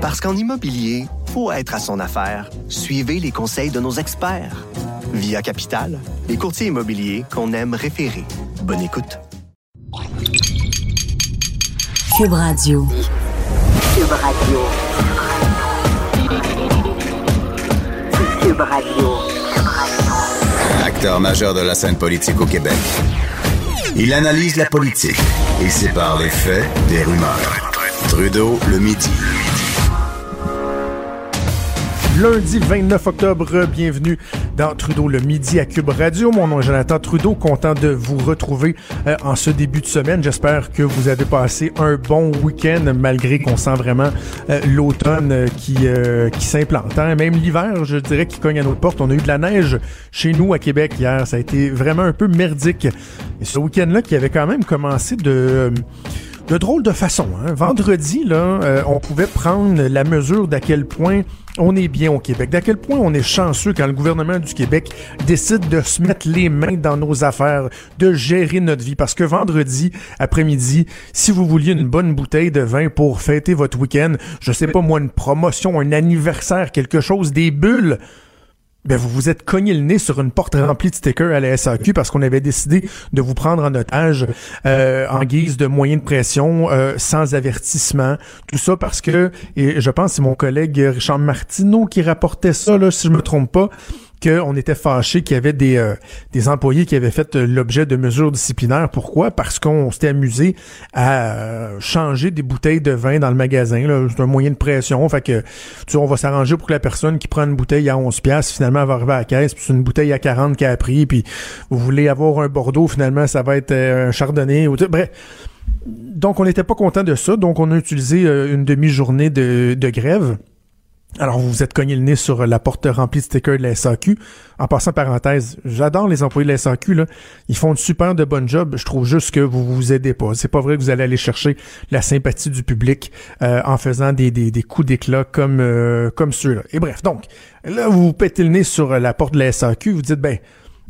Parce qu'en immobilier, faut être à son affaire. Suivez les conseils de nos experts. Via Capital, les courtiers immobiliers qu'on aime référer. Bonne écoute. Cube Radio. Cube Radio. Cube Radio. Acteur majeur de la scène politique au Québec. Il analyse la politique et sépare les faits des rumeurs. Trudeau le midi. Lundi 29 octobre, bienvenue dans Trudeau le midi à Cube Radio. Mon nom est Jonathan Trudeau, content de vous retrouver euh, en ce début de semaine. J'espère que vous avez passé un bon week-end malgré qu'on sent vraiment euh, l'automne euh, qui, s'implante. Hein. Même l'hiver, je dirais, qui cogne à notre porte. On a eu de la neige chez nous à Québec hier. Ça a été vraiment un peu merdique. Ce week-end-là qui avait quand même commencé de de drôle de façon. Hein. Vendredi, là, on pouvait prendre la mesure d'à quel point on est bien au Québec, d'à quel point on est chanceux quand le gouvernement du Québec décide de se mettre les mains dans nos affaires, de gérer notre vie? Parce que vendredi après-midi, si vous vouliez une bonne bouteille de vin pour fêter votre week-end, je sais pas moi, une promotion, un anniversaire, quelque chose, des bulles, ben vous vous êtes cogné le nez sur une porte remplie de stickers à la SAQ parce qu'on avait décidé de vous prendre en otage euh, en guise de moyen de pression euh, sans avertissement. Tout ça parce que, et je pense c'est mon collègue Richard Martineau qui rapportait ça, là, si je me trompe pas, qu'on était fâché qu'il y avait des, euh, des employés qui avaient fait euh, l'objet de mesures disciplinaires. Pourquoi? Parce qu'on s'était amusé à euh, changer des bouteilles de vin dans le magasin. C'est un moyen de pression. Fait que, tu on va s'arranger pour que la personne qui prend une bouteille à 11 pièces finalement, va arriver à la caisse, puis c'est une bouteille à 40 qui a pris, puis vous voulez avoir un Bordeaux, finalement, ça va être un Chardonnay. Ou, bref. Donc, on n'était pas content de ça. Donc, on a utilisé une demi-journée de, de grève. Alors, vous vous êtes cogné le nez sur la porte remplie de stickers de la SAQ. En passant parenthèse, j'adore les employés de la SAQ, là. Ils font une super de bon job. Je trouve juste que vous vous aidez pas. C'est pas vrai que vous allez aller chercher la sympathie du public euh, en faisant des, des, coups d'éclat comme, euh, comme ceux-là. Et bref, donc, là, vous vous pétez le nez sur la porte de la SAQ. Vous dites, ben,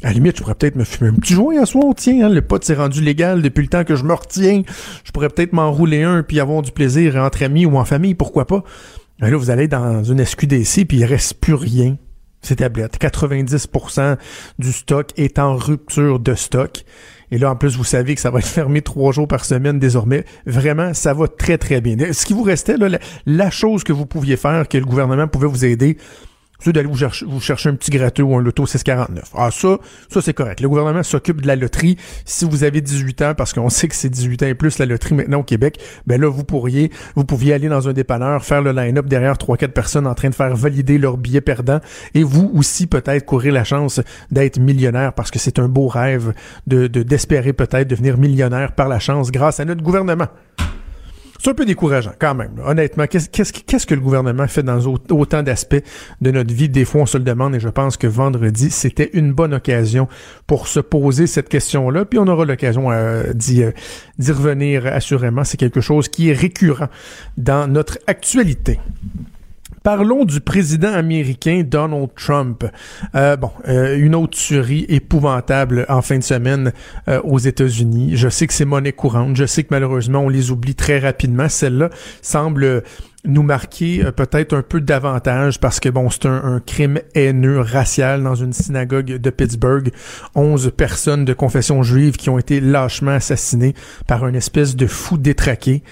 à la limite, je pourrais peut-être me fumer un petit joint à soir, tiens, hein, le pot s'est rendu légal depuis le temps que je me retiens. Je pourrais peut-être m'enrouler un puis avoir du plaisir entre amis ou en famille, pourquoi pas. Ben là, vous allez dans une SQDC, puis il reste plus rien. C'est tablette. 90% du stock est en rupture de stock. Et là, en plus, vous savez que ça va être fermé trois jours par semaine désormais. Vraiment, ça va très, très bien. Ce qui vous restait, la chose que vous pouviez faire, que le gouvernement pouvait vous aider, c'est d'aller vous chercher, un petit gratteux ou un loto 649. Ah, ça, ça c'est correct. Le gouvernement s'occupe de la loterie. Si vous avez 18 ans, parce qu'on sait que c'est 18 ans et plus la loterie maintenant au Québec, ben là, vous pourriez, vous pouviez aller dans un dépanneur, faire le line-up derrière trois, quatre personnes en train de faire valider leur billet perdant et vous aussi peut-être courir la chance d'être millionnaire parce que c'est un beau rêve de, d'espérer peut-être devenir millionnaire par la chance grâce à notre gouvernement. C'est un peu décourageant quand même. Honnêtement, qu'est-ce que le gouvernement fait dans autant d'aspects de notre vie? Des fois, on se le demande et je pense que vendredi, c'était une bonne occasion pour se poser cette question-là. Puis on aura l'occasion euh, d'y revenir assurément. C'est quelque chose qui est récurrent dans notre actualité. Parlons du président américain Donald Trump. Euh, bon, euh, une autre tuerie épouvantable en fin de semaine euh, aux États-Unis. Je sais que c'est monnaie courante. Je sais que malheureusement on les oublie très rapidement. Celle-là semble nous marquer peut-être un peu davantage parce que bon, c'est un, crime haineux racial dans une synagogue de Pittsburgh. Onze personnes de confession juive qui ont été lâchement assassinées par une espèce de fou détraqué.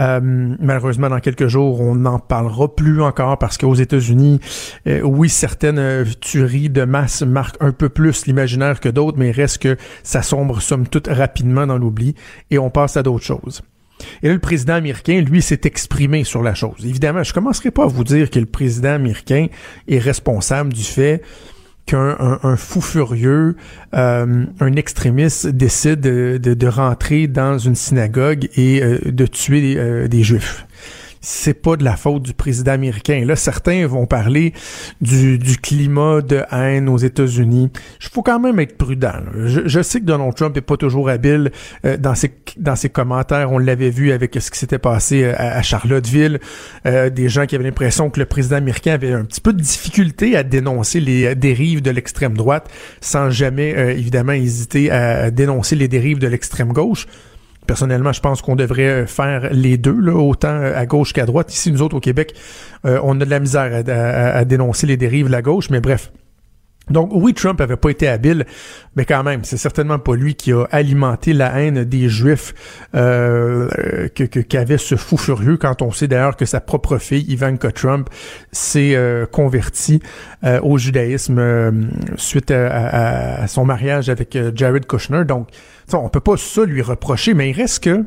Euh, malheureusement, dans quelques jours, on n'en parlera plus encore parce qu'aux États-Unis, euh, oui, certaines euh, tueries de masse marquent un peu plus l'imaginaire que d'autres, mais il reste que ça sombre somme toute rapidement dans l'oubli et on passe à d'autres choses. Et là, le président américain, lui, s'est exprimé sur la chose. Évidemment, je commencerai pas à vous dire que le président américain est responsable du fait qu'un un, fou furieux, euh, un extrémiste décide de, de, rentrer dans une synagogue et euh, de tuer euh, des juifs c'est pas de la faute du président américain. Là, certains vont parler du, climat de haine aux États-Unis. Il faut quand même être prudent. Je, sais que Donald Trump est pas toujours habile euh, dans ses commentaires. On l'avait vu avec ce qui s'était passé euh, à, Charlottesville. Euh, des gens qui avaient l'impression que le président américain avait un petit peu de difficulté à dénoncer les dérives de l'extrême droite, sans jamais évidemment hésiter à dénoncer les dérives de l'extrême gauche. Personnellement, je pense qu'on devrait faire les deux, là, autant à gauche qu'à droite. Ici, nous autres au Québec, on a de la misère à dénoncer les dérives de la gauche, mais bref. Donc oui, Trump avait pas été habile, mais quand même, c'est certainement pas lui qui a alimenté la haine des Juifs euh, que qu'avait ce fou furieux. Quand on sait d'ailleurs que sa propre fille Ivanka Trump s'est euh, convertie euh, au judaïsme euh, suite à, son mariage avec Jared Kushner. Donc, on peut pas ça lui reprocher, mais il reste que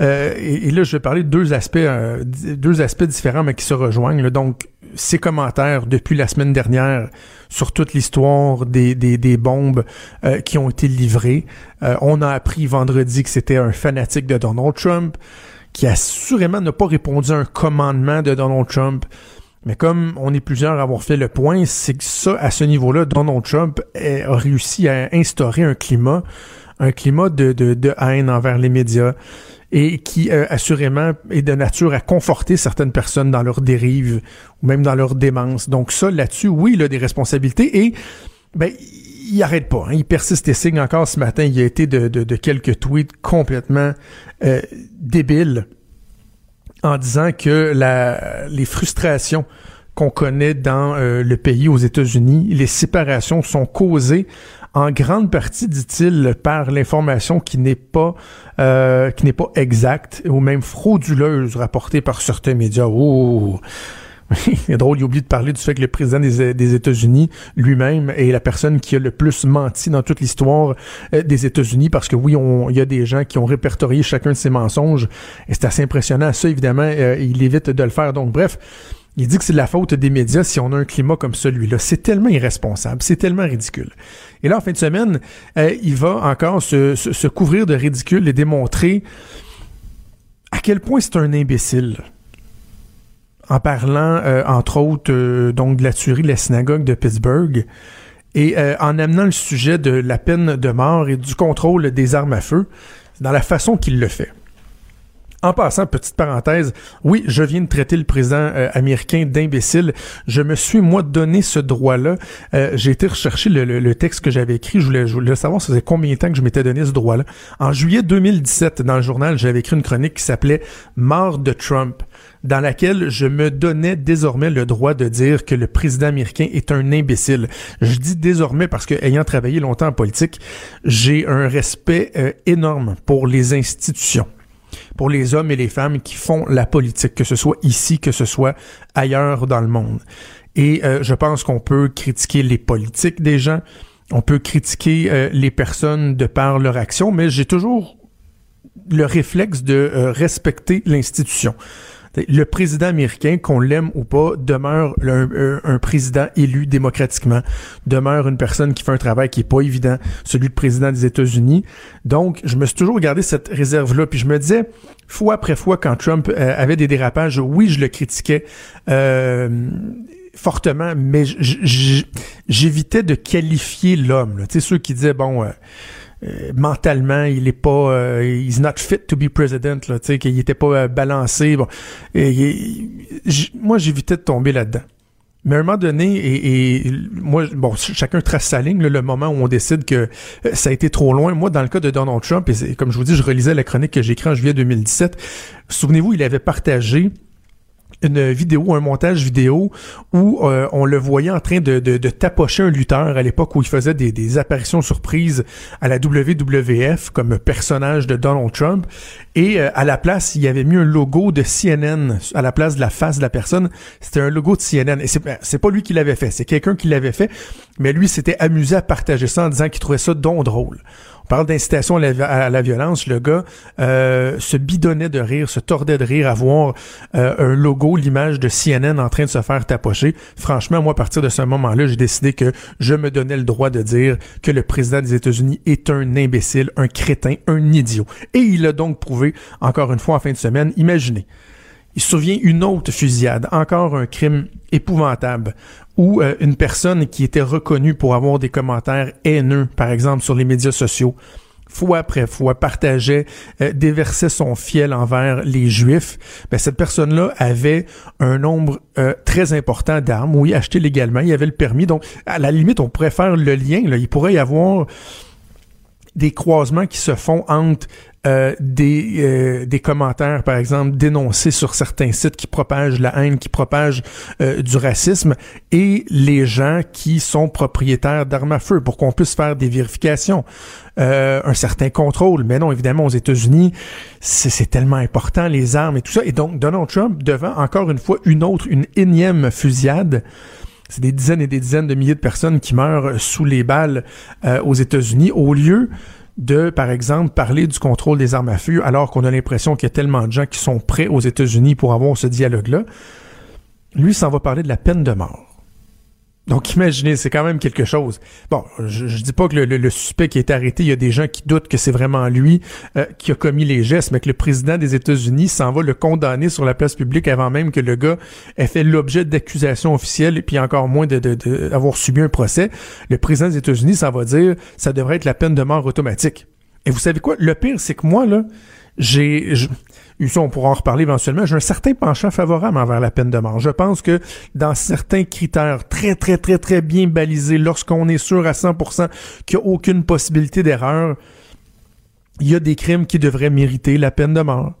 euh, et, là, je vais parler de deux aspects, euh, différents, mais qui se rejoignent. Donc, ces commentaires depuis la semaine dernière sur toute l'histoire des, bombes euh, qui ont été livrées. on a appris vendredi que c'était un fanatique de Donald Trump, qui assurément n'a pas répondu à un commandement de Donald Trump. Mais comme on est plusieurs à avoir fait le point, c'est que ça, à ce niveau-là, Donald Trump a réussi à instaurer un climat, un climat de, de, de haine envers les médias et qui euh, assurément est de nature à conforter certaines personnes dans leur dérive ou même dans leur démence. Donc ça, là-dessus, oui, il a des responsabilités et ben il arrête pas. Hein. Il persiste et signe encore ce matin. Il a été de, de, quelques tweets complètement euh, débiles en disant que la, les frustrations qu'on connaît dans euh, le pays aux États-Unis, les séparations sont causées en grande partie, dit-il, par l'information qui n'est pas euh, qui n'est pas exacte ou même frauduleuse rapportée par certains médias. Oh, c'est drôle, il oublie de parler du fait que le président des, États-Unis lui-même est la personne qui a le plus menti dans toute l'histoire euh, des États-Unis parce que oui, il y a des gens qui ont répertorié chacun de ces mensonges et c'est assez impressionnant. Ça, évidemment, euh, il évite de le faire. Donc, bref, il dit que c'est de la faute des médias si on a un climat comme celui-là. C'est tellement irresponsable, c'est tellement ridicule. Et là, en fin de semaine, euh, il va encore se, couvrir de ridicule et démontrer à quel point c'est un imbécile. En parlant, euh, entre autres, euh, donc de la tuerie de la synagogue de Pittsburgh et en amenant le sujet de la peine de mort et du contrôle des armes à feu, dans la façon qu'il le fait. En passant, petite parenthèse, oui, je viens de traiter le président euh, américain d'imbécile. Je me suis, moi, donné ce droit-là. Euh, j'ai été rechercher le, texte que j'avais écrit. Je voulais, je voulais savoir ça faisait combien de temps que je m'étais donné ce droit-là. En juillet 2017, dans le journal, j'avais écrit une chronique qui s'appelait Mort de Trump dans laquelle je me donnais désormais le droit de dire que le président américain est un imbécile. Je dis désormais parce que, ayant travaillé longtemps en politique, j'ai un respect euh, énorme pour les institutions pour les hommes et les femmes qui font la politique, que ce soit ici, que ce soit ailleurs dans le monde. Et euh, je pense qu'on peut critiquer les politiques des gens, on peut critiquer euh, les personnes de par leur action, mais j'ai toujours le réflexe de euh, respecter l'institution le président américain, qu'on l'aime ou pas, demeure un, président élu démocratiquement, demeure une personne qui fait un travail qui est pas évident, celui de président des États-Unis. Donc, je me suis toujours gardé cette réserve-là, puis je me disais, fois après fois, quand Trump euh, avait des dérapages, oui, je le critiquais. Euh, fortement, mais j'évitais de qualifier l'homme. Tu sais, ceux qui disaient, bon, euh, euh, mentalement, il est pas, euh, he's not fit to be president, là, tu sais, qu'il était pas euh, balancé. Bon, moi, j'évitais de tomber là-dedans. Mais à un moment donné, et, moi, bon, chacun trace sa ligne, le moment où on décide que ça a été trop loin. Moi, dans le cas de Donald Trump, et comme je vous dis, je relisais la chronique que j'ai écrite en juillet 2017. Souvenez-vous, il avait partagé une vidéo, un montage vidéo où euh, on le voyait en train de, de, tapocher un lutteur à l'époque où il faisait des, apparitions surprises à la WWF comme personnage de Donald Trump. Et euh, à la place, il avait mis un logo de CNN à la place de la face de la personne. C'était un logo de CNN. Et c'est, c'est pas lui qui l'avait fait, c'est quelqu'un qui l'avait fait. Mais lui s'était amusé à partager ça en disant qu'il trouvait ça donc drôle parle d'incitation à, la, violence, le gars euh, se bidonnait de rire, se tordait de rire à voir euh, un logo, l'image de CNN en train de se faire tapocher. Franchement, moi, à partir de ce moment-là, j'ai décidé que je me donnais le droit de dire que le président des États-Unis est un imbécile, un crétin, un idiot. Et il a donc prouvé, encore une fois, en fin de semaine, imaginez. Il se souvient une autre fusillade, encore un crime épouvantable, où euh, une personne qui était reconnue pour avoir des commentaires haineux, par exemple sur les médias sociaux, fois après fois partageait, euh, déversait son fiel envers les Juifs, ben, cette personne-là avait un nombre euh, très important d'armes, oui, achetées légalement, il avait le permis, donc à la limite, on pourrait faire le lien, là, il pourrait y avoir des croisements qui se font entre euh, des, euh, des commentaires, par exemple, dénoncés sur certains sites qui propagent la haine, qui propagent euh, du racisme, et les gens qui sont propriétaires d'armes à feu pour qu'on puisse faire des vérifications, un certain contrôle. Mais non, évidemment, aux États-Unis, c'est tellement important, les armes et tout ça. Et donc, Donald Trump, devant encore une fois une autre, une énième fusillade, c'est des dizaines et des dizaines de milliers de personnes qui meurent sous les balles aux États-Unis, au lieu de, par exemple, parler du contrôle des armes à feu, alors qu'on a l'impression qu'il y a tellement de gens qui sont prêts aux États-Unis pour avoir ce dialogue-là. Lui, s'en va parler de la peine de mort. Donc imaginez, c'est quand même quelque chose. Bon, je, je dis pas que le, suspect qui est arrêté, il y a des gens qui doutent que c'est vraiment lui euh, qui a commis les gestes, mais que le président des États-Unis s'en va le condamner sur la place publique avant même que le gars ait fait l'objet d'accusations officielles et puis encore moins de, de, subi un procès. Le président des États-Unis, ça va dire, ça devrait être la peine de mort automatique. Et vous savez quoi? Le pire, c'est que moi, là, j'ai, on pourra en reparler éventuellement, j'ai un certain penchant favorable envers la peine de mort. Je pense que dans certains critères très, très, très, très bien balisés, lorsqu'on est sûr à 100% qu'il n'y a aucune possibilité d'erreur, il y a des crimes qui devraient mériter la peine de mort.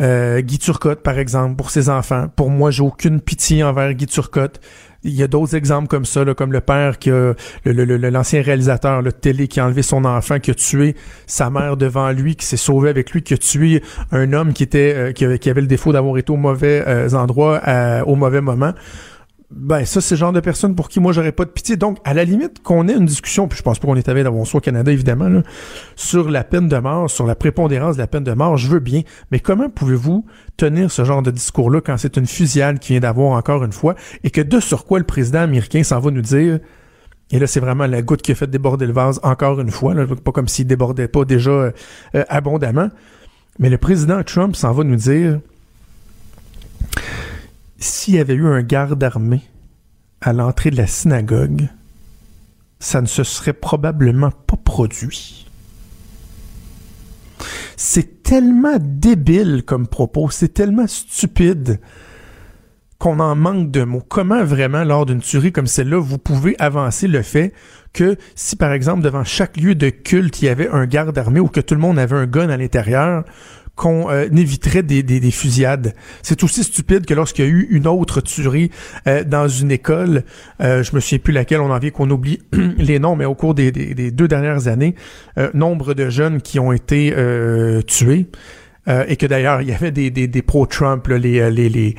Euh, Guy Turcotte, par exemple, pour ses enfants. Pour moi, j'ai aucune pitié envers Guy Turcotte. Il y a d'autres exemples comme ça, comme le père qui a l'ancien réalisateur, le télé qui a enlevé son enfant, qui a tué sa mère devant lui, qui s'est sauvé avec lui, qui a tué un homme qui était euh, qui, avait, le défaut d'avoir été au mauvais euh, endroit au mauvais moment ben ça c'est le genre de personne pour qui moi j'aurais pas de pitié. Donc à la limite qu'on ait une discussion, puis je pense pas qu'on est avec d'avoir au Canada évidemment sur la peine de mort, sur la prépondérance de la peine de mort, je veux bien, mais comment pouvez-vous tenir ce genre de discours là quand c'est une fusillade qui vient d'avoir encore une fois et que de sur quoi le président américain s'en va nous dire et là, c'est vraiment la goutte qui a fait déborder le vase encore une fois, pas comme s'il débordait pas déjà euh, abondamment. Mais le président Trump s'en va nous dire s'il y avait eu un garde armé à l'entrée de la synagogue, ça ne se serait probablement pas produit. C'est tellement débile comme propos, c'est tellement stupide qu'on en manque de mots. Comment vraiment, lors d'une tuerie comme celle-là, vous pouvez avancer le fait que si, par exemple, devant chaque lieu de culte, il y avait un garde armé ou que tout le monde avait un gun à l'intérieur, qu'on euh, éviterait des, des, fusillades. C'est aussi stupide que lorsqu'il y a eu une autre tuerie euh, dans une école, euh, je me souviens plus laquelle, on a envie qu'on oublie les noms, mais au cours des, des, deux dernières années, euh, nombre de jeunes qui ont été tués, et que d'ailleurs, il y avait des, pro-Trump, les,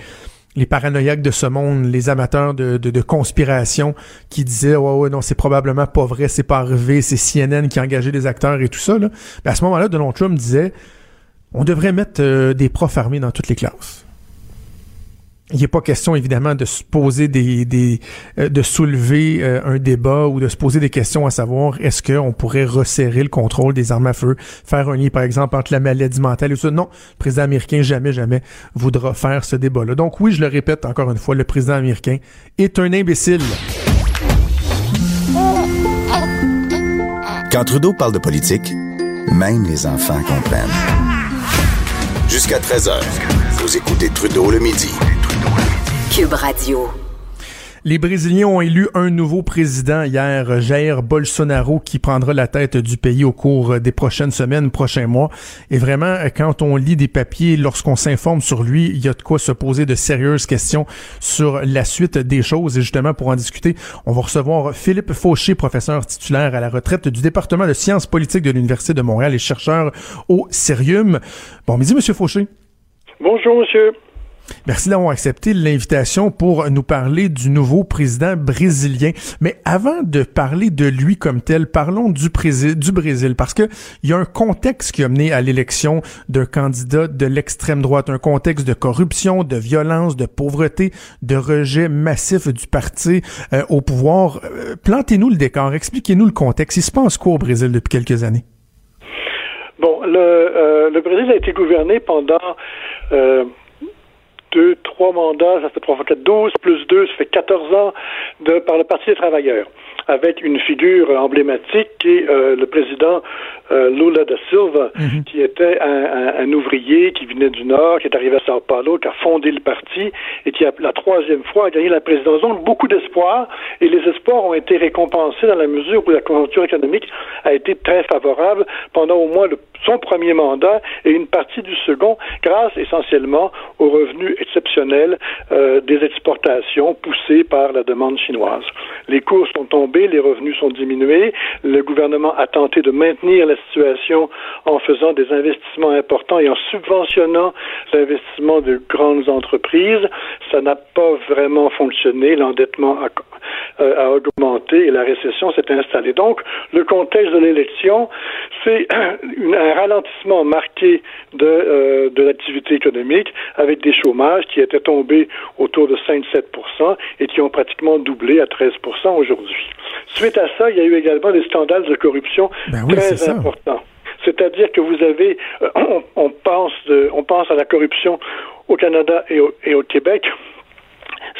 les, paranoïaques de ce monde, les amateurs de, de, conspiration qui disaient ouais ouais non c'est probablement pas vrai, c'est pas arrivé, c'est CNN qui a engagé des acteurs et tout ça là. à ce moment-là, Donald Trump disait on devrait mettre euh, des profs armés dans toutes les classes. Il n'est pas question évidemment de se poser des, euh, de soulever euh, un débat ou de se poser des questions à savoir est-ce qu'on pourrait resserrer le contrôle des armes à feu, faire un lien par exemple entre la maladie mentale et tout ça? Non, le président américain jamais jamais voudra faire ce débat-là. Donc oui, je le répète encore une fois, le président américain est un imbécile. Quand Trudeau parle de politique, même les enfants comprennent. Jusqu'à 13h, vous écoutez Trudeau le midi. Cube Radio. Les Brésiliens ont élu un nouveau président hier, Jair Bolsonaro, qui prendra la tête du pays au cours des prochaines semaines, prochains mois. Et vraiment, quand on lit des papiers, lorsqu'on s'informe sur lui, il y a de quoi se poser de sérieuses questions sur la suite des choses. Et justement, pour en discuter, on va recevoir Philippe Fauché, professeur titulaire à la retraite du département de sciences politiques de l'Université de Montréal et chercheur au Cerium. Bon midi, Monsieur Fauché. Bonjour, monsieur. Merci d'avoir accepté l'invitation pour nous parler du nouveau président brésilien. Mais avant de parler de lui comme tel, parlons du, du Brésil parce que il y a un contexte qui a mené à l'élection d'un candidat de l'extrême droite, un contexte de corruption, de violence, de pauvreté, de rejet massif du parti euh, au pouvoir. Euh, plantez-nous le décor, expliquez-nous le contexte. Il se passe quoi au Brésil depuis quelques années? Bon, le, euh, le Brésil a été gouverné pendant deux, trois mandats, ça fait trois fois quatre, douze, plus deux, ça fait quatorze ans de, par le Parti des travailleurs. avec une figure emblématique qui est le président Lula da Silva, mhm. qui était un, un, ouvrier qui venait du Nord, qui est arrivé à Sao Paulo, qui a fondé le parti et qui a la troisième fois a gagné la présidence. Donc beaucoup d'espoir et les espoirs ont été récompensés dans la mesure où la conjoncture économique a été très favorable pendant au moins son premier mandat et une partie du second grâce essentiellement aux revenus exceptionnels euh, des exportations poussées par la demande chinoise. Les cours sont tombés, les revenus sont diminués, le gouvernement a tenté de maintenir la situation en faisant des investissements importants et en subventionnant l'investissement de grandes entreprises. Ça n'a pas vraiment fonctionné, l'endettement a, euh, a augmenté et la récession s'est installée. Donc, le contexte de l'élection, c'est un ralentissement marqué de, euh, de l'activité économique avec des chômages qui étaient tombés autour de 5-7 et qui ont pratiquement doublé à 13% aujourd'hui. Suite à ça, il y a eu également des scandales de corruption ben très importants. C'est-à-dire que vous avez, euh, on, pense, on pense à la corruption au Canada et au Québec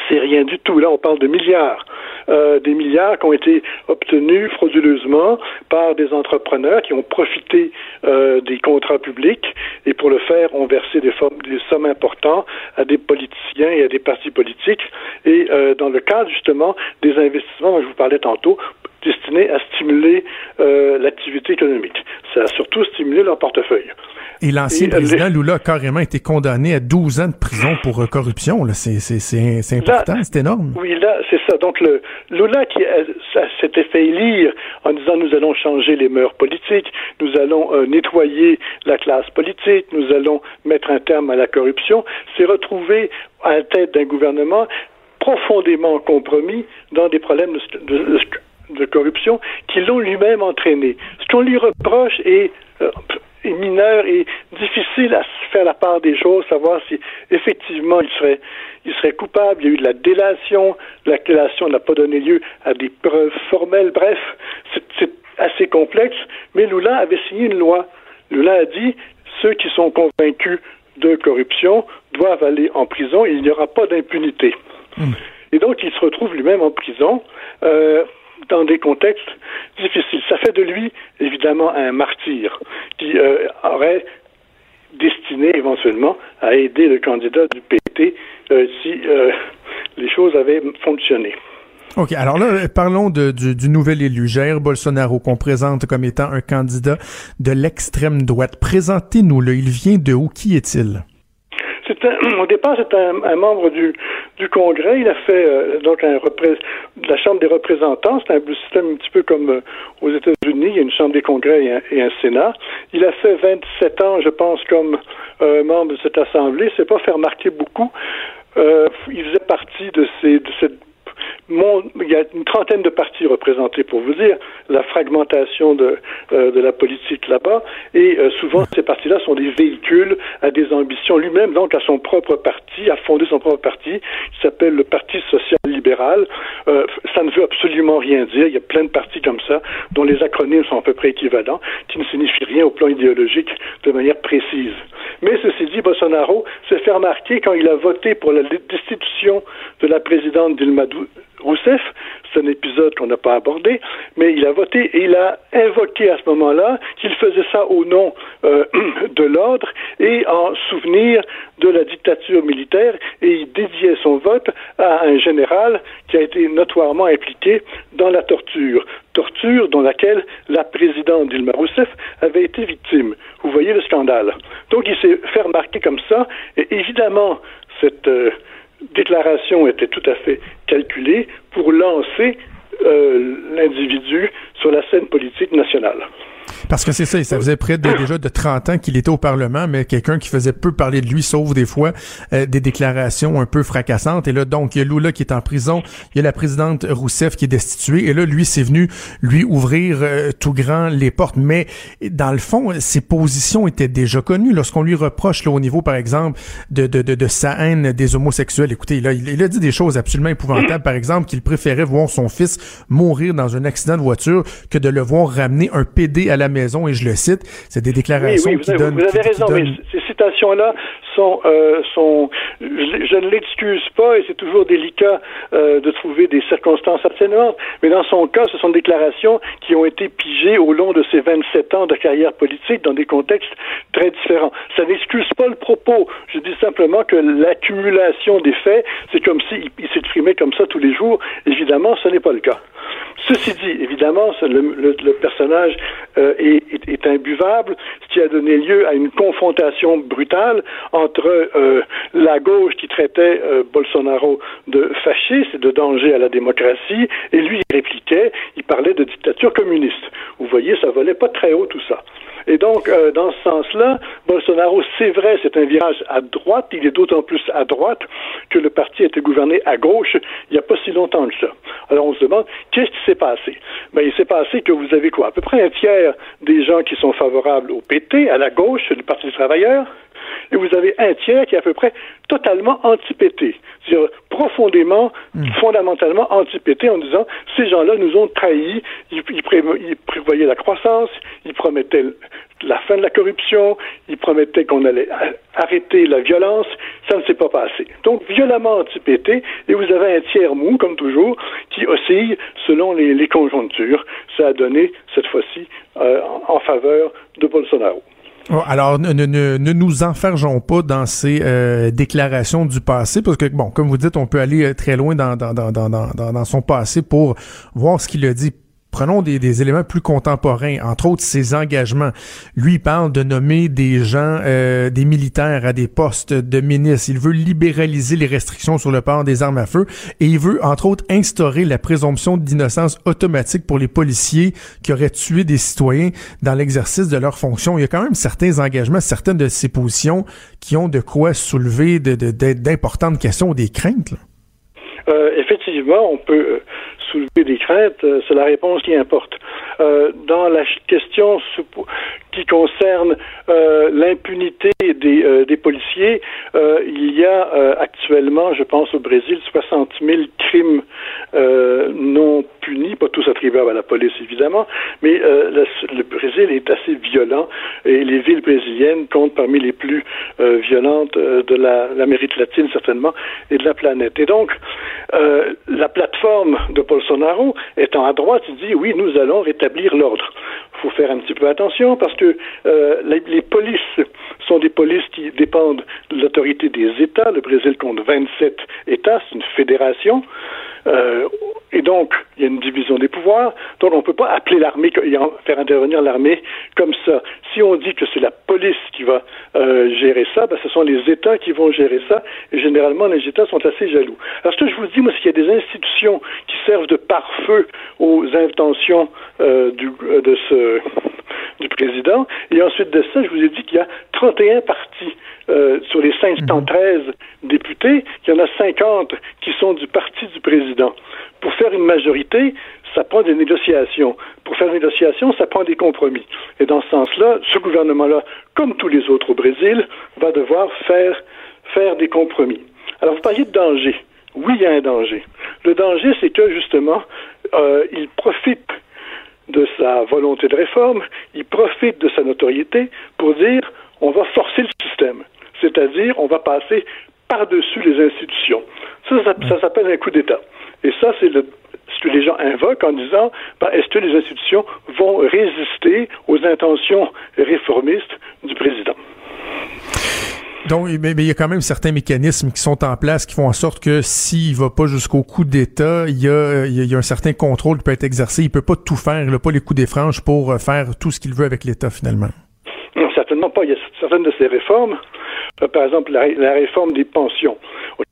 c'est rien du tout. Là, on parle de milliards. Euh, des milliards qui ont été obtenus frauduleusement par des entrepreneurs qui ont profité euh, des contrats publics et pour le faire ont versé des, sommes importantes à des politiciens et à des partis politiques et dans le cadre justement des investissements dont je vous parlais tantôt destinés à stimuler l'activité économique. Ça a surtout stimulé leur portefeuille. Et l'ancien président Lula a carrément été condamné à 12 ans de prison pour euh, corruption. C'est important, c'est énorme. Oui, là, c'est ça. Donc, le, Lula qui s'était fait élire en disant nous allons changer les mœurs politiques, nous allons euh, nettoyer la classe politique, nous allons mettre un terme à la corruption, s'est retrouvé à la tête d'un gouvernement profondément compromis dans des problèmes de, de corruption qui l'ont lui-même entraîné. Ce qu'on lui reproche est euh, est mineur et difficile à faire la part des choses, savoir si effectivement il serait, il serait coupable. Il y a eu de la délation. La délation n'a pas donné lieu à des preuves formelles. Bref, c'est assez complexe. Mais Lula avait signé une loi. Lula a dit ceux qui sont convaincus de corruption doivent aller en prison il n'y aura pas d'impunité. Hmm. Et donc, il se retrouve lui-même en prison. Euh, dans des contextes difficiles. Ça fait de lui, évidemment, un martyr qui euh, aurait destiné éventuellement à aider le candidat du PT euh, si euh, les choses avaient fonctionné. OK. Alors là, parlons du, du, nouvel élu, Jair Bolsonaro, qu'on présente comme étant un candidat de l'extrême droite. Présentez-nous-le. Il vient de où? Qui est-il? au départ, c'est un, membre du, du Congrès. Il a fait euh, donc un de la Chambre des représentants. C'est un système un petit peu comme euh, aux États-Unis. Il y a une Chambre des congrès et un, Sénat. Il a fait 27 ans, je pense, comme euh, membre de cette Assemblée. C'est pas fait remarquer beaucoup. il faisait partie de, ces, de cette il y a une trentaine de partis représentés, pour vous dire, la fragmentation de, euh, la politique là-bas. Et euh, souvent, ces partis-là sont des véhicules à des ambitions. Lui-même, donc, à son propre parti, a fondé son propre parti, qui s'appelle le Parti social-libéral. Euh, ça ne veut absolument rien dire. Il y a plein de partis comme ça, dont les acronymes sont à peu près équivalents, qui ne signifient rien au plan idéologique de manière précise. Mais ceci dit, Bolsonaro s'est fait remarquer quand il a voté pour la destitution de la présidente Dilma Rousseff. C'est un épisode qu'on n'a pas abordé, mais il a voté et il a invoqué à ce moment-là qu'il faisait ça au nom euh, de l'ordre et en souvenir de la dictature militaire et il dédiait son vote à un général qui a été notoirement impliqué dans la torture. Torture dans laquelle la présidente Dilma Rousseff avait été victime. Vous voyez le scandale. Donc il s'est fait remarquer comme ça et évidemment cette euh, déclaration était tout à fait calculée pour lancer euh, l'individu sur la scène politique nationale. Parce que c'est ça, ça faisait près de, déjà de 30 ans qu'il était au Parlement, mais quelqu'un qui faisait peu parler de lui, sauf des fois euh, des déclarations un peu fracassantes. Et là, donc, il y a Lula qui est en prison, il y a la présidente Rousseff qui est destituée, et là, lui, c'est venu lui ouvrir euh, tout grand les portes. Mais dans le fond, ses positions étaient déjà connues. Lorsqu'on lui reproche, là, au niveau, par exemple, de, de, de, sa haine des homosexuels, écoutez, là, il, il, a dit des choses absolument épouvantables, par exemple, qu'il préférait voir son fils mourir dans un accident de voiture que de le voir ramener un PD à la maison, et je le cite, c'est des déclarations oui, oui, qui vous, donnent... Vous avez raison, mais ces citations-là sont... Euh, sont je, je ne l'excuse pas, et c'est toujours délicat euh, de trouver des circonstances atténuantes, mais dans son cas, ce sont des déclarations qui ont été pigées au long de ses 27 ans de carrière politique dans des contextes très différents. Ça n'excuse pas le propos. Je dis simplement que l'accumulation des faits, c'est comme s'il il, s'exprimait comme ça tous les jours. Évidemment, ce n'est pas le cas. Ceci dit, évidemment, le, personnage euh, est, imbuvable, ce qui a donné lieu à une confrontation brutale entre euh, la gauche qui traitait euh, Bolsonaro de fasciste et de danger à la démocratie, et lui il répliquait, il parlait de dictature communiste. Vous voyez, ça volait pas très haut tout ça. Et donc, euh, dans ce sens-là, Bolsonaro, c'est vrai, c'est un virage à droite. Il est d'autant plus à droite que le parti a été gouverné à gauche il n'y a pas si longtemps que ça. Alors, on se demande, qu'est-ce qui s'est passé? Ben, il s'est passé que vous avez quoi? À peu près un tiers des gens qui sont favorables au PT, à la gauche, le Parti des travailleurs, et vous avez un tiers qui est à peu près totalement anti-PT, c'est-à-dire profondément, mmh. fondamentalement anti-PT en disant ces gens-là nous ont trahis, ils, ils, pré ils, prévoyaient la croissance, ils promettaient la fin de la corruption, ils promettaient qu'on allait arrêter la violence, ça ne s'est pas passé. Donc violemment anti-PT, et vous avez un tiers mou, comme toujours, qui oscille selon les, les conjonctures. Ça a donné, cette fois-ci, euh, en, en faveur de Bolsonaro. Alors, ne, ne, ne, nous enfergeons pas dans ces euh, déclarations du passé, parce que, bon, comme vous dites, on peut aller très loin dans, dans, dans, dans, dans son passé pour voir ce qu'il a dit Prenons des, des, éléments plus contemporains, entre autres ses engagements. Lui il parle de nommer des gens, euh, des militaires à des postes de ministres. Il veut libéraliser les restrictions sur le port des armes à feu et il veut, entre autres, instaurer la présomption d'innocence automatique pour les policiers qui auraient tué des citoyens dans l'exercice de leurs fonctions. Il y a quand même certains engagements, certaines de ces positions qui ont de quoi soulever d'importantes questions ou des craintes. Euh, effectivement, on peut soulever des craintes, c'est la réponse qui importe. Euh, dans la question qui concerne euh, l'impunité des, euh, policiers, il y a actuellement, je pense au Brésil, 60 000 crimes non punis, pas tous attribuables à la police évidemment, mais le, Brésil est assez violent et les villes brésiliennes comptent parmi les plus violentes de l'Amérique la, latine certainement et de la planète. Et donc, la plateforme de Bolsonaro étant à droite, il dit oui, nous allons rétablir l'ordre. Il faut faire un petit peu attention parce que euh, les, polices sont des polices qui dépendent de l'autorité des États. Le Brésil compte 27 États, c'est une fédération. Euh, et donc, il y a une division des pouvoirs. Donc, on ne peut pas appeler l'armée, faire intervenir l'armée comme ça. Si on dit que c'est la police qui va euh, gérer ça, ben, ce sont les États qui vont gérer ça. Et généralement, les États sont assez jaloux. Alors, ce que je vous dis, moi, c'est qu'il y a des institutions qui servent de pare-feu aux intentions euh, de ce, du président. Et ensuite de ça, je vous ai dit qu'il y a 31 partis euh, sur les 513 mmh. députés, il y en a 50 qui sont du parti du président. Pour faire une majorité, ça prend des négociations. Pour faire des négociations, ça prend des compromis. Et dans ce sens-là, ce gouvernement-là, comme tous les autres au Brésil, va devoir faire, faire des compromis. Alors, vous parliez de danger. Oui, il y a un danger. Le danger, c'est que, justement, euh, il profite de sa volonté de réforme, il profite de sa notoriété pour dire on va forcer le système c'est-à-dire on va passer par-dessus les institutions. Ça, ça, ça s'appelle un coup d'État. Et ça, c'est le, ce que les gens invoquent en disant ben, est-ce que les institutions vont résister aux intentions réformistes du président? Donc, mais, il y a quand même certains mécanismes qui sont en place qui font en sorte que s'il va pas jusqu'au coup d'État, il y, a, un certain contrôle qui peut être exercé. Il peut pas tout faire, il n'a pas les coups des franges pour faire tout ce qu'il veut avec l'État finalement. Certainement pas. Il y a certaines de ces réformes euh, par exemple, la, réforme des pensions.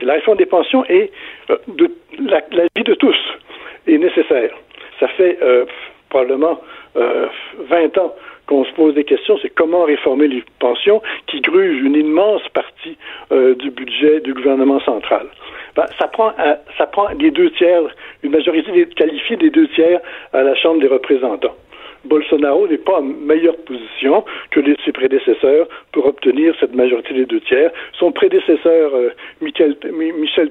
La réforme des pensions est euh, de la, vie de tous est nécessaire. Ça fait euh, probablement 20 ans qu'on se pose des questions, c'est comment réformer les pensions qui grugent une immense partie du budget du gouvernement central. Ben, ça prend ça prend les deux tiers, une majorité qualifiée des deux tiers à la Chambre des représentants. Bolsonaro n'est pas en meilleure position que ses prédécesseurs pour obtenir cette majorité des deux tiers. Son prédécesseur, euh, Michel,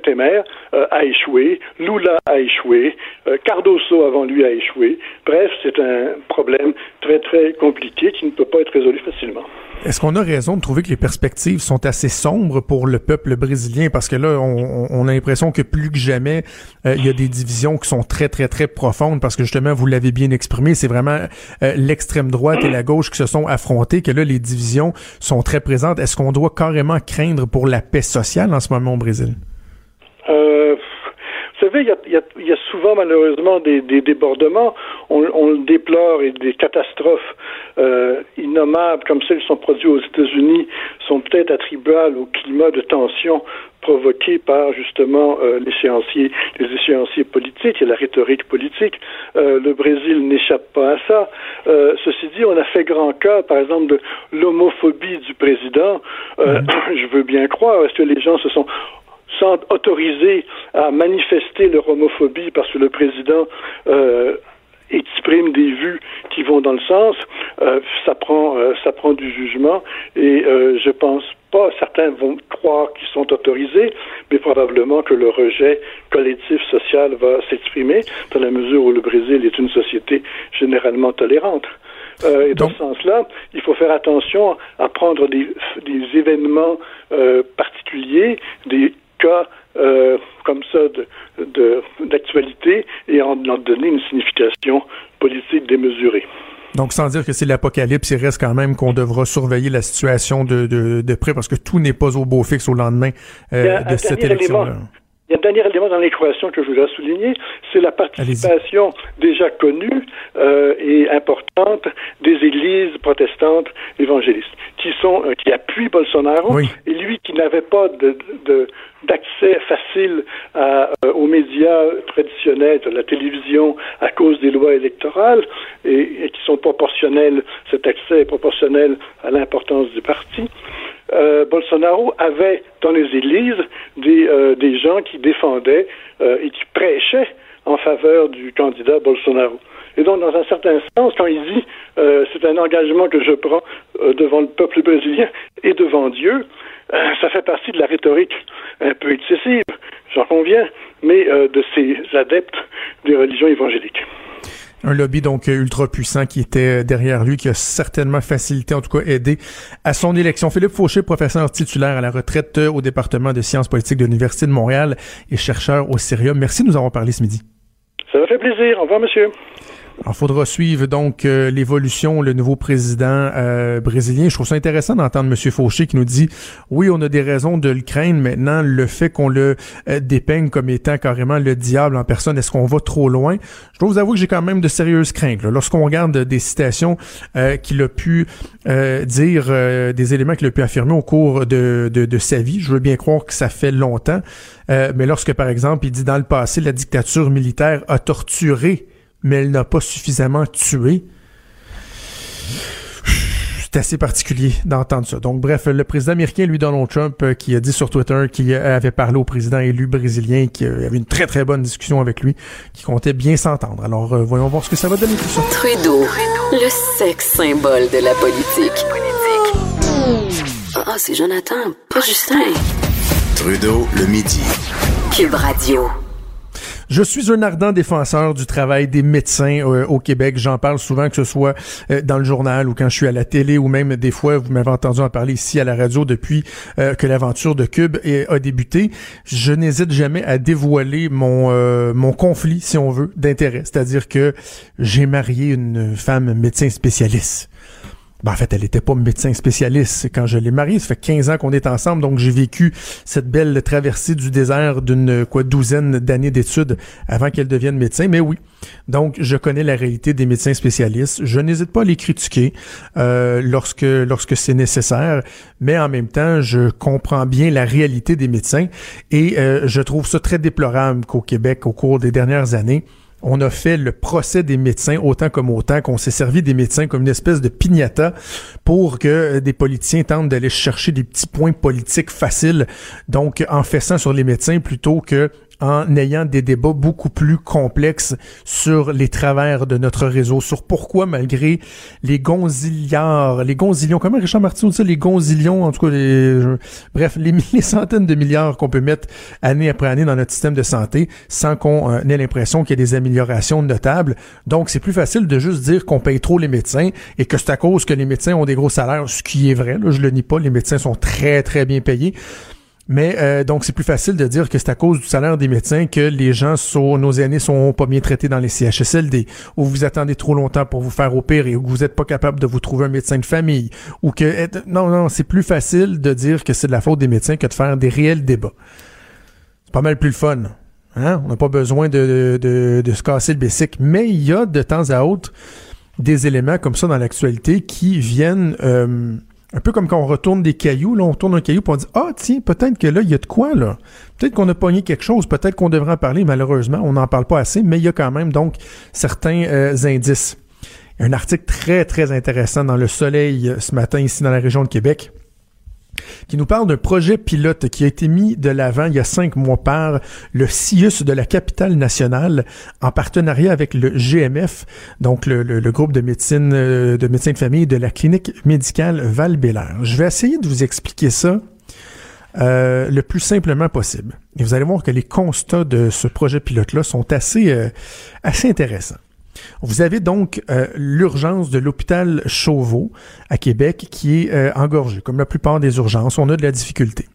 Temer, euh, a échoué, Lula a échoué, euh, Cardoso avant lui a échoué. Bref, c'est un problème très, très compliqué qui ne peut pas être résolu facilement. Est-ce qu'on a raison de trouver que les perspectives sont assez sombres pour le peuple brésilien? Parce que là, on a l'impression que plus que jamais, il y a des divisions qui sont très, très, très profondes parce que justement, vous l'avez bien exprimé, c'est vraiment l'extrême droite et la gauche qui se sont affrontées, que là, les divisions sont très présentes. Est-ce qu'on doit carrément craindre pour la paix sociale en ce moment au Brésil? Euh, vous savez, il y, a, souvent malheureusement des, débordements. On, le déplore et des catastrophes euh, innommables comme celles qui sont produites aux États-Unis sont peut-être attribuables au climat de tension provoqué par justement euh, l'échéancier, les échéanciers politiques et la rhétorique politique. Euh, le Brésil n'échappe pas à ça. Euh, ceci dit, on a fait grand cas, par exemple, de l'homophobie du président. Euh, je veux bien croire. Est-ce que les gens se sont sont autorisés à manifester leur homophobie parce que le président euh, exprime des vues qui vont dans le sens, euh, ça prend euh, ça prend du jugement et euh, je pense pas certains vont croire qu'ils sont autorisés, mais probablement que le rejet collectif social va s'exprimer dans la mesure où le Brésil est une société généralement tolérante. Euh, et dans ce sens-là, il faut faire attention à prendre des, des événements euh, particuliers, des cas euh, comme ça d'actualité de, et en, en donner une signification politique démesurée. Donc, sans dire que c'est l'apocalypse, il reste quand même qu'on devra surveiller la situation de, de, de près parce que tout n'est pas au beau fixe au lendemain euh, de cette élection-là. Il y a un dernier élément dans l'équation que je voudrais souligner, c'est la participation déjà connue euh, et importante des églises protestantes évangélistes qui sont euh, qui appuient Bolsonaro et lui qui n'avait pas de, de d'accès facile à, euh, aux médias traditionnels, de la télévision, à cause des lois électorales, et, et qui sont proportionnels, cet accès est proportionnel à l'importance du parti. Euh, Bolsonaro avait dans les églises des, euh, des gens qui défendaient euh, et qui prêchaient en faveur du candidat Bolsonaro. Et donc, dans un certain sens, quand il dit c'est un engagement que je prends devant le peuple brésilien et devant Dieu, ça fait partie de la rhétorique un peu excessive, j'en conviens, mais de ces adeptes des religions évangéliques un lobby donc ultra puissant qui était derrière lui, qui a certainement facilité, en tout cas aidé à son élection. Philippe Fauché, professeur titulaire à la retraite au département de sciences politiques de l'Université de Montréal et chercheur au Cirium. Merci de nous avoir parlé ce midi. Ça m'a fait plaisir. Au revoir, monsieur. Il faudra suivre donc euh, l'évolution, le nouveau président euh, brésilien. Je trouve ça intéressant d'entendre M. Fauché qui nous dit oui, on a des raisons de le craindre. Maintenant, le fait qu'on le euh, dépeigne comme étant carrément le diable en personne, est-ce qu'on va trop loin? Je dois vous avouer que j'ai quand même de sérieuses craintes. Lorsqu'on regarde des citations qu'il a pu dire, des éléments qu'il a pu affirmer au cours de, de, de, sa vie, je veux bien croire que ça fait longtemps. mais lorsque, par exemple, il dit dans le passé, la dictature militaire a torturé mais elle n'a pas suffisamment tué. C'est assez particulier d'entendre ça. Donc, bref, le président américain, lui, Donald Trump, euh, qui a dit sur Twitter qu'il avait parlé au président élu brésilien, qu'il avait une très, très bonne discussion avec lui, qui comptait bien s'entendre. Alors, euh, voyons voir ce que ça va donner tout ça. Trudeau, le sexe symbole de la politique. Ah, c'est Jonathan, pas Justin. Trudeau, le midi. Cube Radio. Je suis un ardent défenseur du travail des médecins euh, au Québec. J'en parle souvent, que ce soit euh, dans le journal ou quand je suis à la télé ou même des fois, vous m'avez entendu en parler ici à la radio depuis euh, que l'aventure de Cube a débuté. Je n'hésite jamais à dévoiler mon, mon conflit, si on veut, d'intérêt. C'est-à-dire que j'ai marié une femme médecin spécialiste. Ben, en fait, elle était pas médecin spécialiste quand je l'ai mariée. Ça fait 15 ans qu'on est ensemble, donc j'ai vécu cette belle traversée du désert d'une quoi douzaine d'années d'études avant qu'elle devienne médecin. Mais oui, donc je connais la réalité des médecins spécialistes. Je n'hésite pas à les critiquer euh, lorsque lorsque c'est nécessaire, mais en même temps, je comprends bien la réalité des médecins et euh, je trouve ça très déplorable qu'au Québec, au cours des dernières années, on a fait le procès des médecins autant comme autant, qu'on s'est servi des médecins comme une espèce de pignata pour que euh, des politiciens tentent d'aller chercher des petits points politiques faciles, donc en fessant sur les médecins plutôt que en ayant des débats beaucoup plus complexes sur les travers de notre réseau, sur pourquoi malgré les gonzillards, les gonzillions, comment Richard Martineau dit ça, les gonzillions, en tout cas, les, bref, les, centaines de milliards qu'on peut mettre année après année dans notre système de santé sans qu'on euh, ait l'impression qu'il y a des améliorations notables. Donc, c'est plus facile de juste dire qu'on paye trop les médecins et que c'est à cause que les médecins ont des gros salaires, ce qui est vrai, là, je le nie pas, les médecins sont très, très bien payés. Mais euh, donc c'est plus facile de dire que c'est à cause du salaire des médecins que les gens sont nos aînés sont pas bien traités dans les CHSLD ou vous attendez trop longtemps pour vous faire opérer ou que vous n'êtes pas capable de vous trouver un médecin de famille ou que non non c'est plus facile de dire que c'est de la faute des médecins que de faire des réels débats. C'est pas mal plus le fun. Hein? On n'a pas besoin de, de, de, se casser le bessic. Mais il y a de temps à autre des éléments comme ça dans l'actualité qui viennent euh, un peu comme quand on retourne des cailloux, là, on tourne un caillou pour on dit Ah, tiens, peut-être que là, il y a de quoi, là. Peut-être qu'on a pogné quelque chose, peut-être qu'on devrait en parler, malheureusement, on n'en parle pas assez, mais il y a quand même donc certains euh, indices. Un article très, très intéressant dans Le Soleil euh, ce matin, ici dans la région de Québec qui nous parle d'un projet pilote qui a été mis de l'avant il y a cinq mois par le CIUS de la capitale nationale en partenariat avec le GMF, donc le, groupe de médecine euh, de médecine de famille de la clinique médicale val -Bélair. Je vais essayer de vous expliquer ça euh, le plus simplement possible. Et vous allez voir que les constats de ce projet pilote-là sont assez, euh, assez intéressants. Vous avez donc euh, l'urgence de l'hôpital Chauveau à Québec qui est euh, engorgée. Comme la plupart des urgences, on a de la difficulté.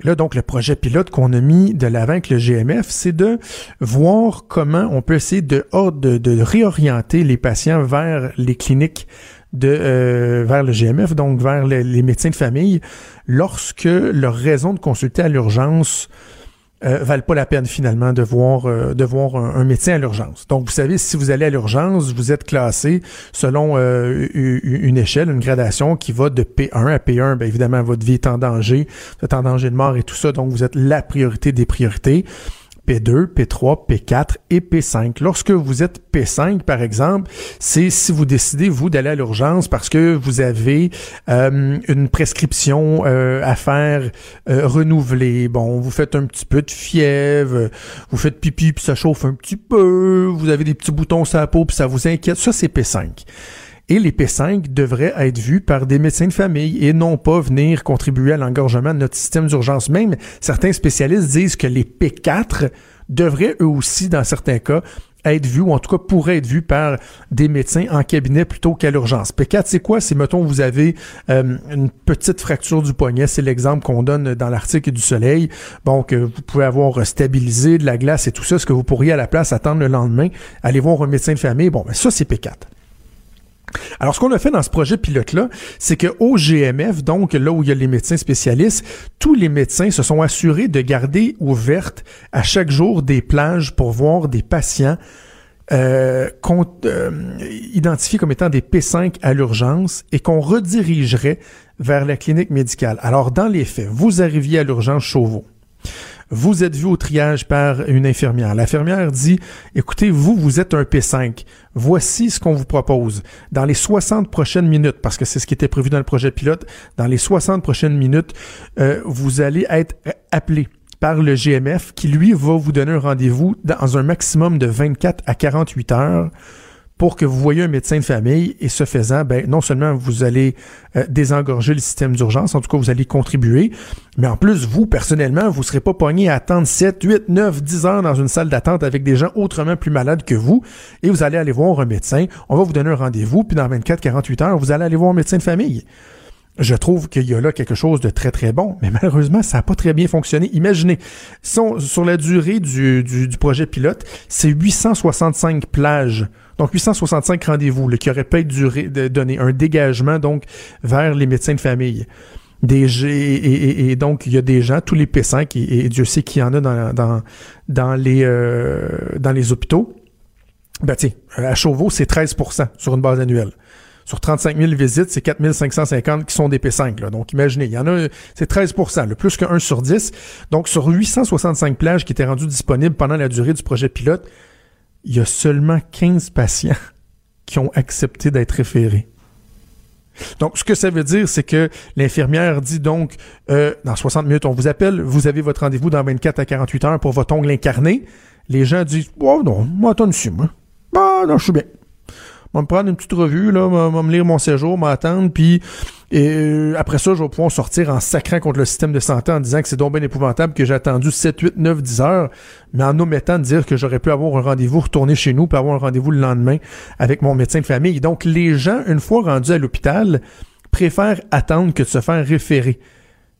Et là, donc, le projet pilote qu'on a mis de l'avant avec le GMF, c'est de voir comment on peut essayer de, de, réorienter les patients vers les cliniques de euh, vers le GMF, donc vers les médecins de famille, lorsque leur raison de consulter à l'urgence euh, valent pas la peine finalement de voir euh, de voir un, médecin à l'urgence. Donc vous savez si vous allez à l'urgence, vous êtes classé selon euh, une échelle, une gradation qui va de P1 à P1. Bien évidemment votre vie est en danger, vous êtes en danger de mort et tout ça, donc vous êtes la priorité des priorités. P2, P3, P4 et P5. Lorsque vous êtes P5, par exemple, c'est si vous décidez, vous, d'aller à l'urgence parce que vous avez euh, une prescription euh, à faire euh, renouveler. Bon, vous faites un petit peu de fièvre, vous faites pipi puis ça chauffe un petit peu, vous avez des petits boutons sur la peau puis ça vous inquiète. Ça, c'est P5 et les P5 devraient être vus par des médecins de famille et non pas venir contribuer à l'engorgement de notre système d'urgence. Même certains spécialistes disent que les P4 devraient eux aussi, dans certains cas, être vus, ou en tout cas pourraient être vus par des médecins en cabinet plutôt qu'à l'urgence. P4, c'est quoi? C'est, mettons, vous avez euh, une petite fracture du poignet, c'est l'exemple qu'on donne dans l'article du Soleil. Bon, que vous pouvez avoir stabilisé de la glace et tout ça, ce que vous pourriez à la place attendre le lendemain, aller voir un médecin de famille, bon, ben ça, c'est P4. Alors, ce qu'on a fait dans ce projet pilote-là, c'est que au GMF, donc là où il y a les médecins spécialistes, tous les médecins se sont assurés de garder ouvertes à chaque jour des plages pour voir des patients euh, euh identifiés comme étant des P5 à l'urgence et qu'on redirigerait vers la clinique médicale. Alors, dans les faits, vous arriviez à l'urgence Chauveau. Vous êtes vu au triage par une infirmière. L'infirmière dit, écoutez, vous, vous êtes un P5. Voici ce qu'on vous propose. Dans les 60 prochaines minutes, parce que c'est ce qui était prévu dans le projet pilote, dans les 60 prochaines minutes, euh, vous allez être appelé par le GMF qui, lui, va vous donner un rendez-vous dans un maximum de 24 à 48 heures pour que vous voyez un médecin de famille. Et ce faisant, ben, non seulement vous allez euh, désengorger le système d'urgence, en tout cas vous allez contribuer, mais en plus, vous, personnellement, vous ne serez pas pogné à attendre 7, 8, 9, 10 heures dans une salle d'attente avec des gens autrement plus malades que vous. Et vous allez aller voir un médecin, on va vous donner un rendez-vous, puis dans 24, 48 heures, vous allez aller voir un médecin de famille je trouve qu'il y a là quelque chose de très très bon, mais malheureusement, ça n'a pas très bien fonctionné. Imaginez, sur la durée du, du, projet pilote, c'est 865 plages donc 865 rendez-vous qui auraient peut-être duré, de donner un dégagement donc vers les médecins de famille. Et, donc, il y a des gens, tous les P5, et, Dieu sait qu'il y en a dans, les, euh, dans les hôpitaux. Ben tiens, à Chauveau, c'est 13% sur une base annuelle. Sur 35 000 visites, c'est 4 550 qui sont des P5. Là. Donc, imaginez, il y en a, c'est 13% le plus que 1 sur 10. Donc, sur 865 plages qui étaient rendues disponibles pendant la durée du projet pilote, il y a seulement 15 patients qui ont accepté d'être référés. Donc, ce que ça veut dire, c'est que l'infirmière dit donc, euh, dans 60 minutes, on vous appelle, vous avez votre rendez-vous dans 24 à 48 heures pour votre ongle incarné. Les gens disent, oh non, moi, attends ici, moi. Bah, non, je suis bien. On va me prendre une petite revue, là, va me lire mon séjour, m'attendre, puis et euh, après ça, je vais pouvoir sortir en sacrant contre le système de santé en disant que c'est donc épouvantable que j'ai attendu 7, 8, 9, 10 heures, mais en omettant de dire que j'aurais pu avoir un rendez-vous, retourner chez nous, puis avoir un rendez-vous le lendemain avec mon médecin de famille. Donc, les gens, une fois rendus à l'hôpital, préfèrent attendre que de se faire référer.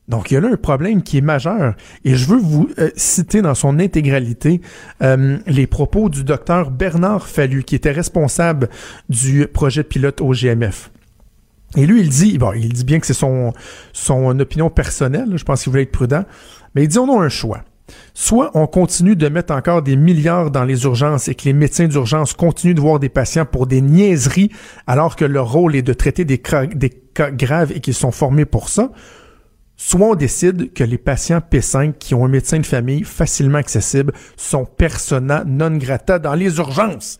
Donc, il y a là un problème qui est majeur. Et je veux vous euh, citer dans son intégralité euh, les propos du docteur Bernard Fallu, qui était responsable du projet pilote au GMF. Et lui, il dit, bon, il dit bien que c'est son, son opinion personnelle, je pense qu'il voulait être prudent, mais il dit on a un choix. Soit on continue de mettre encore des milliards dans les urgences et que les médecins d'urgence continuent de voir des patients pour des niaiseries alors que leur rôle est de traiter des, des cas graves et qu'ils sont formés pour ça, soit on décide que les patients P5 qui ont un médecin de famille facilement accessible sont persona non grata dans les urgences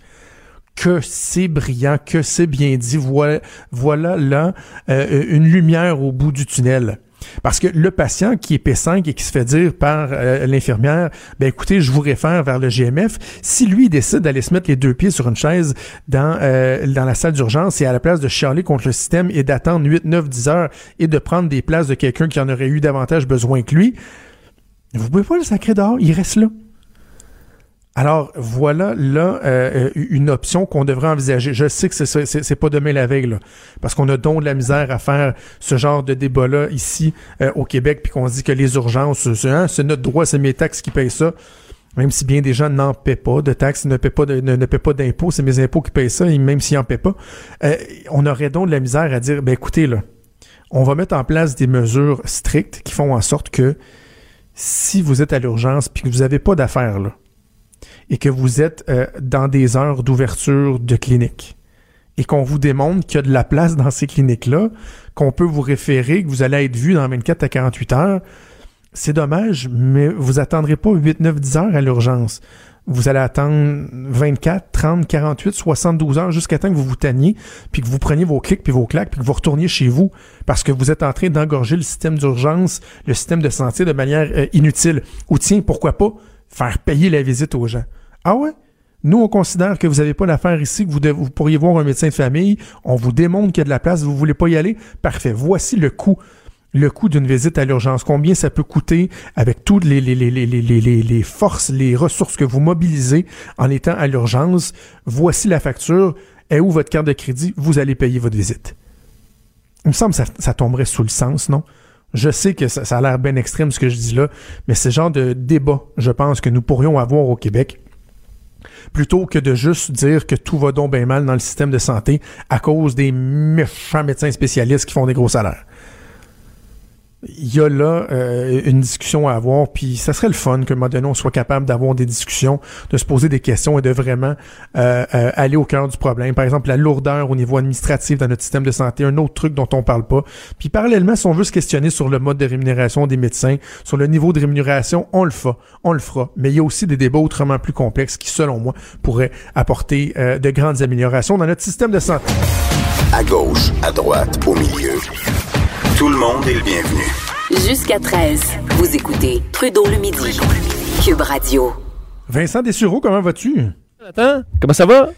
que c'est brillant, que c'est bien dit. Voilà, voilà là euh, une lumière au bout du tunnel. Parce que le patient qui est P5 et qui se fait dire par euh, l'infirmière, ben écoutez, je vous réfère vers le GMF, si lui décide d'aller se mettre les deux pieds sur une chaise dans, euh, dans la salle d'urgence et à la place de chialer contre le système et d'attendre 8, 9, 10 heures et de prendre des places de quelqu'un qui en aurait eu davantage besoin que lui, vous pouvez pas le sacrer dehors, il reste là. Alors voilà là euh, une option qu'on devrait envisager. Je sais que c'est pas demain la veille parce qu'on a donc de la misère à faire ce genre de débat là ici euh, au Québec, puis qu'on se dit que les urgences, hein, c'est notre droit, c'est mes taxes qui payent ça. Même si bien des gens n'en paient pas de taxes, ne paient pas ne, paient pas d'impôts, c'est mes impôts qui payent ça, et même s'ils n'en paient pas, euh, on aurait donc de la misère à dire, ben écoutez là, on va mettre en place des mesures strictes qui font en sorte que si vous êtes à l'urgence puis que vous n'avez pas d'affaires là, et que vous êtes euh, dans des heures d'ouverture de clinique et qu'on vous démontre qu'il y a de la place dans ces cliniques-là, qu'on peut vous référer, que vous allez être vu dans 24 à 48 heures, c'est dommage, mais vous attendrez pas 8, 9, 10 heures à l'urgence. Vous allez attendre 24, 30, 48, 72 heures jusqu'à temps que vous vous tanniez, puis que vous preniez vos clics puis vos claques, puis que vous retourniez chez vous, parce que vous êtes en train d'engorger le système d'urgence, le système de santé de manière euh, inutile. Ou tiens, pourquoi pas faire payer la visite aux gens. Ah ouais? Nous, on considère que vous n'avez pas l'affaire ici, que vous, pourriez voir un médecin de famille. On vous démontre qu'il y a de la place, vous voulez pas y aller? Parfait. Voici le coût. Le coût d'une visite à l'urgence. Combien ça peut coûter avec toutes les, forces, les ressources que vous mobilisez en étant à l'urgence? Voici la facture. Et où votre carte de crédit? Vous allez payer votre visite. Il me semble que ça tomberait sous le sens, non? Je sais que ça, a l'air bien extrême ce que je dis là, mais c'est le genre de débat, je pense, que nous pourrions avoir au Québec plutôt que de juste dire que tout va donc bien mal dans le système de santé à cause des méchants médecins spécialistes qui font des gros salaires il y a là euh, une discussion à avoir, puis ça serait le fun que, un on soit capable d'avoir des discussions, de se poser des questions et de vraiment euh, euh, aller au cœur du problème. Par exemple, la lourdeur au niveau administratif dans notre système de santé, un autre truc dont on parle pas. Puis parallèlement, si on veut se questionner sur le mode de rémunération des médecins, sur le niveau de rémunération, on le fera, on le fera. Mais il y a aussi des débats autrement plus complexes qui, selon moi, pourraient apporter de grandes améliorations dans notre système de santé. À gauche, à droite, au milieu. Tout le monde est le bienvenu. Jusqu'à 13, vous écoutez Trudeau le midi. Cube Radio. Vincent Dessureau, comment vas-tu? Attends, comment ça va?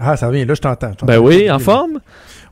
Ah, ça va bien, là, je t'entends. Ben oui, en forme?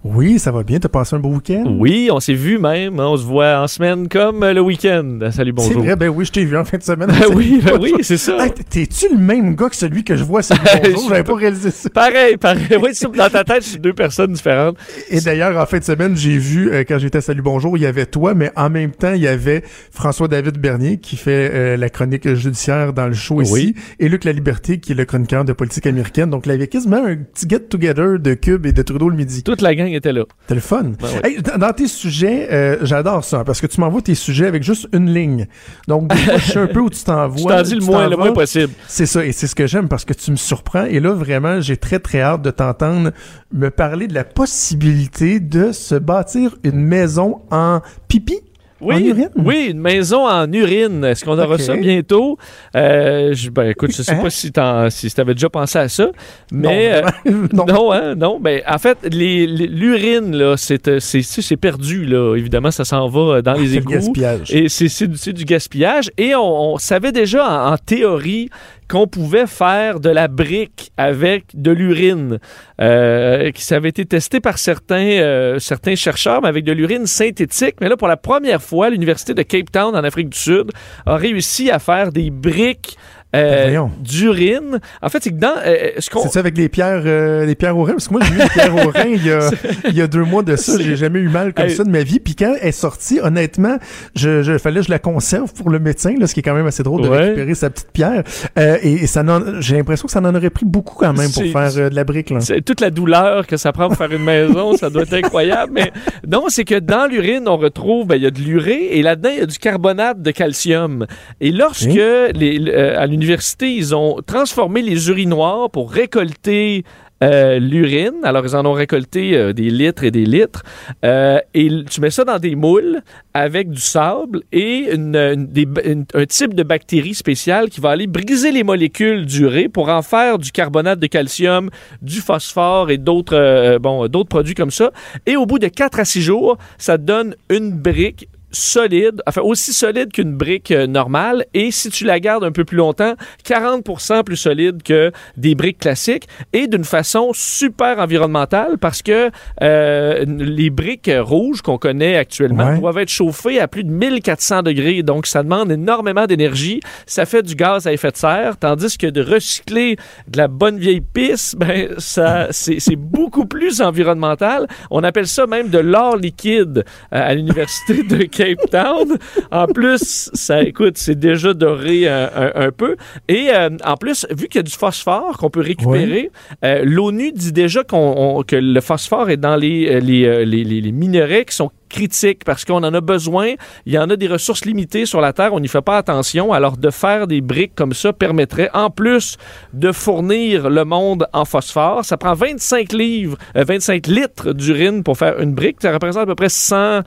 Oui, ça va bien. T'as passé un beau week-end? Oui, on s'est vu même. On se voit en semaine comme le week-end. Salut, bonjour. C'est vrai, ben oui, je t'ai vu en fin de semaine. Ben oui, ben oui, c'est ça. T'es-tu le même gars que celui que je vois salut bonjour? J'avais pas réalisé ça. Pareil, pareil. Oui, dans ta tête, c'est deux personnes différentes. Et d'ailleurs, en fin de semaine, j'ai vu, euh, quand j'étais à Salut Bonjour, il y avait toi, mais en même temps, il y avait François-David Bernier qui fait euh, la chronique judiciaire dans le show ici, et Luc La Liberté qui est le chroniqueur de politique américaine. Donc, il y avait quasiment un petit get-together de Cube et de Trudeau le midi. Toute la gang était là fun. Ben dans tes sujets, euh, j'adore ça, parce que tu m'envoies tes sujets avec juste une ligne. Donc, je suis un peu où tu t'envoies. je t'en dis le moins, le moins possible. C'est ça, et c'est ce que j'aime, parce que tu me surprends. Et là, vraiment, j'ai très, très hâte de t'entendre me parler de la possibilité de se bâtir une maison en pipi. Oui, En urine? oui, une maison en urine. Est-ce qu'on aura Ok. ça bientôt? Euh, je, ben, écoute, je sais Hein? pas si t'en- si tu avais déjà pensé à ça, mais euh, non. non, hein, non. Ben, en fait, l'urine là, c'est euh, c'est c'est- c'est perdu là. Évidemment, ça s'en va euh, dans les C'est le égouts. gaspillage. Et c'est c'est du, c'est du gaspillage. Et on, on savait déjà en, en théorie qu'on pouvait faire de la brique avec de l'urine. Euh, qui avait été testé par certains, euh, certains chercheurs, mais avec de l'urine synthétique. Mais là, pour la première fois, l'Université de Cape Town, en Afrique du Sud, a réussi à faire des briques euh, Ben voyons. d'urine. En fait, c'est que dans euh, ce qu'on... C'est ça avec les pierres, euh, les pierres au rein? Parce que moi, j'ai mis les pierres au rein il y a, il y a deux mois de ça. J'ai jamais eu mal comme Hey. ça de ma vie. Puis quand elle est sortie, honnêtement, je, je fallait que je la conserve pour le médecin, là, ce qui est quand même assez drôle de Ouais. récupérer sa petite pierre. Euh, et, et ça n'en- j'ai l'impression que ça en aurait pris beaucoup quand même pour faire euh, de la brique. Là. C'est toute la douleur que ça prend pour faire une maison, ça doit être incroyable. Mais non, c'est que dans l'urine, on retrouve, ben, il y a de l'urée et là-dedans, il y a du carbonate de calcium. Et lorsque, les, euh, à l'université, ils ont transformé les urinoirs pour récolter euh, l'urine. Alors, ils en ont récolté euh, des litres et des litres. Euh, et tu mets ça dans des moules avec du sable et un type de bactérie spéciale qui va aller briser les molécules d'urée pour en faire du carbonate de calcium, du phosphore et d'autres bon, d'autres produits comme ça. Et au bout de 4 à 6 jours, ça donne une brique solide, enfin aussi solide qu'une brique euh, normale et si tu la gardes un peu plus longtemps, 40% plus solide que des briques classiques et d'une façon super environnementale parce que euh, les briques rouges qu'on connaît actuellement Ouais. doivent être chauffées à plus de 1400 degrés donc ça demande énormément d'énergie, ça fait du gaz à effet de serre tandis que de recycler de la bonne vieille pisse, ben ça c'est c'est beaucoup plus environnemental. On appelle ça même de l'or liquide euh, à l'université de Cape Town. En plus, ça, écoute, c'est déjà doré un, un- un peu. Et euh, en plus, vu qu'il y a du phosphore qu'on peut récupérer, euh, l'ONU dit déjà qu'on, on- que le phosphore est dans les, euh, les, euh, les, les- les minerais qui sont critiques parce qu'on en a besoin. Il y en a des ressources limitées sur la Terre, on n'y fait pas attention. Alors, de faire des briques comme ça permettrait, en plus de fournir le monde en phosphore, ça prend 25 livres, euh, 25 litres d'urine pour faire une brique. Ça représente à peu près 100,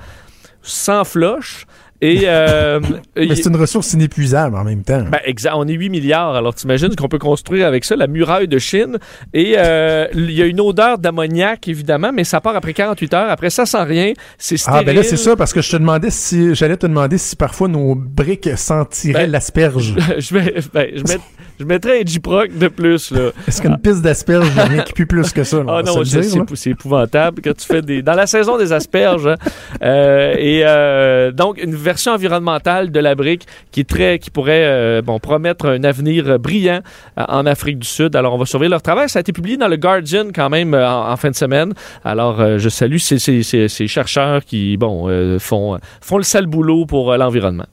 100 floches. Et euh, Mais c'est une ressource inépuisable en même temps. ben, exact. On est 8 milliards. Alors, t'imagines qu'on peut construire avec ça la muraille de Chine. Et euh, il y a une odeur d'ammoniac, évidemment, mais ça part après 48 heures. Après ça, sans rien. C'est stérile. Ah ben là c'est ça parce que je te demandais si j'allais te demander si parfois nos briques sentiraient Ben, l'asperge. je, vais, ben, je, je mettrais un J-Proc de plus, là. Est-ce qu'une piste d'asperge il y a rien qui pue plus que ça là, Ah non, c'est épouvantable quand tu fais des dans la saison des asperges. hein. Euh, et euh, donc une version environnementale de la brique qui est très qui pourrait euh, bon promettre un avenir brillant en Afrique du Sud. Alors on va surveiller leur travail. Ça a été publié dans le Guardian quand même en, en fin de semaine. Alors je salue ces, ces- ces- ces chercheurs qui bon font font le sale boulot pour l'environnement.